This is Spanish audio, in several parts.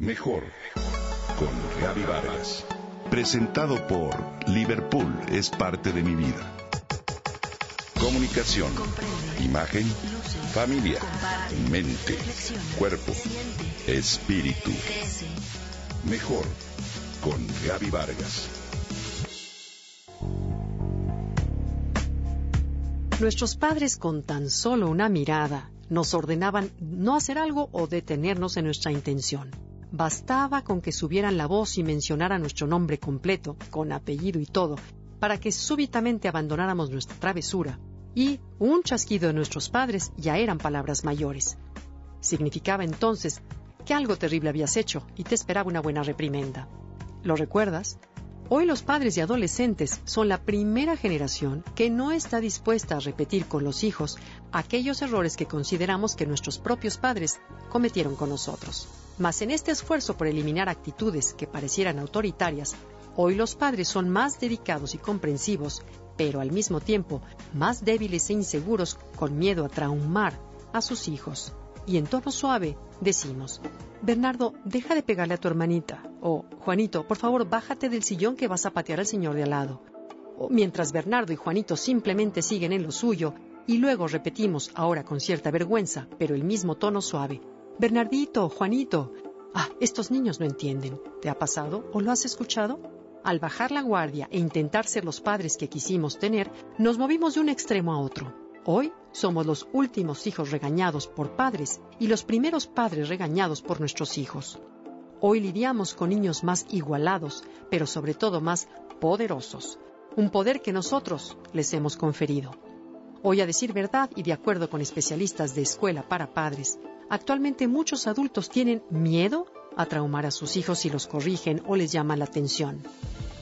Mejor con Gaby Vargas. Presentado por Liverpool es parte de mi vida. Comunicación, imagen, familia, mente, cuerpo, espíritu. Mejor con Gaby Vargas. Nuestros padres con tan solo una mirada nos ordenaban no hacer algo o detenernos en nuestra intención. Bastaba con que subieran la voz y mencionaran nuestro nombre completo, con apellido y todo, para que súbitamente abandonáramos nuestra travesura. Y un chasquido de nuestros padres ya eran palabras mayores. Significaba entonces que algo terrible habías hecho y te esperaba una buena reprimenda. ¿Lo recuerdas? Hoy los padres y adolescentes son la primera generación que no está dispuesta a repetir con los hijos aquellos errores que consideramos que nuestros propios padres cometieron con nosotros. Mas en este esfuerzo por eliminar actitudes que parecieran autoritarias, hoy los padres son más dedicados y comprensivos, pero al mismo tiempo más débiles e inseguros con miedo a traumar a sus hijos. Y en tono suave decimos, Bernardo, deja de pegarle a tu hermanita. O, Juanito, por favor, bájate del sillón que vas a patear al señor de al lado. Mientras Bernardo y Juanito simplemente siguen en lo suyo, y luego repetimos, ahora con cierta vergüenza, pero el mismo tono suave. Bernardito, Juanito. Ah, estos niños no entienden. ¿Te ha pasado o lo has escuchado? Al bajar la guardia e intentar ser los padres que quisimos tener, nos movimos de un extremo a otro. Hoy somos los últimos hijos regañados por padres y los primeros padres regañados por nuestros hijos. Hoy lidiamos con niños más igualados, pero sobre todo más poderosos, un poder que nosotros les hemos conferido. Hoy, a decir verdad y de acuerdo con especialistas de escuela para padres, actualmente muchos adultos tienen miedo a traumar a sus hijos si los corrigen o les llaman la atención.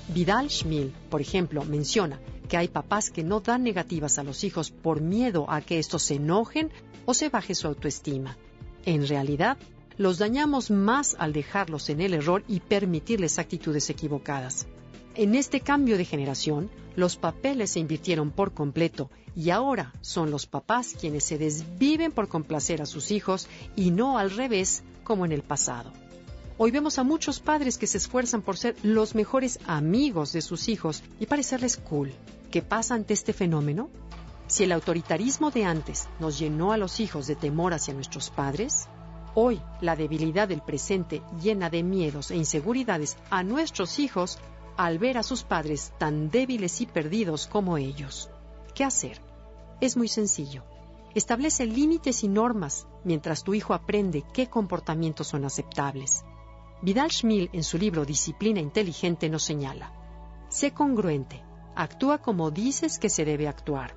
Vidal Schmil, por ejemplo, menciona que hay papás que no dan negativas a los hijos por miedo a que estos se enojen o se baje su autoestima. En realidad, los dañamos más al dejarlos en el error y permitirles actitudes equivocadas. En este cambio de generación, los papeles se invirtieron por completo y ahora son los papás quienes se desviven por complacer a sus hijos y no al revés como en el pasado. Hoy vemos a muchos padres que se esfuerzan por ser los mejores amigos de sus hijos y parecerles cool. ¿Qué pasa ante este fenómeno? Si el autoritarismo de antes nos llenó a los hijos de temor hacia nuestros padres, hoy la debilidad del presente llena de miedos e inseguridades a nuestros hijos al ver a sus padres tan débiles y perdidos como ellos. ¿Qué hacer? Es muy sencillo. Establece límites y normas mientras tu hijo aprende qué comportamientos son aceptables. Vidal Schmil en su libro Disciplina Inteligente nos señala, sé congruente, actúa como dices que se debe actuar,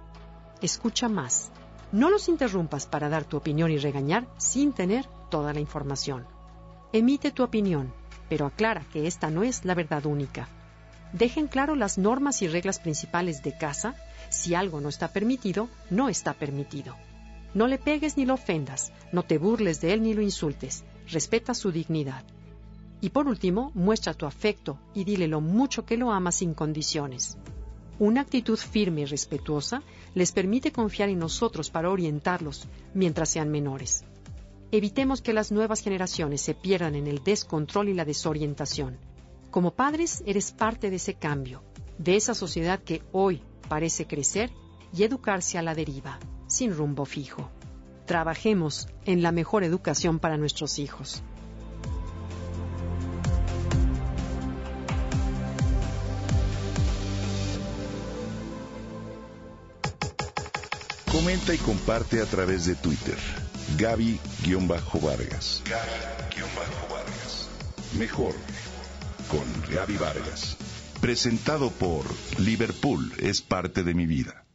escucha más, no los interrumpas para dar tu opinión y regañar sin tener toda la información. Emite tu opinión, pero aclara que esta no es la verdad única. Dejen claro las normas y reglas principales de casa. Si algo no está permitido, no está permitido. No le pegues ni lo ofendas, no te burles de él ni lo insultes, respeta su dignidad. Y por último, muestra tu afecto y dile lo mucho que lo amas sin condiciones. Una actitud firme y respetuosa les permite confiar en nosotros para orientarlos mientras sean menores. Evitemos que las nuevas generaciones se pierdan en el descontrol y la desorientación. Como padres, eres parte de ese cambio, de esa sociedad que hoy parece crecer y educarse a la deriva, sin rumbo fijo. Trabajemos en la mejor educación para nuestros hijos. Comenta y comparte a través de Twitter. Gaby-Vargas. Gaby-Vargas. Mejor con Gaby Vargas. Presentado por Liverpool es parte de mi vida.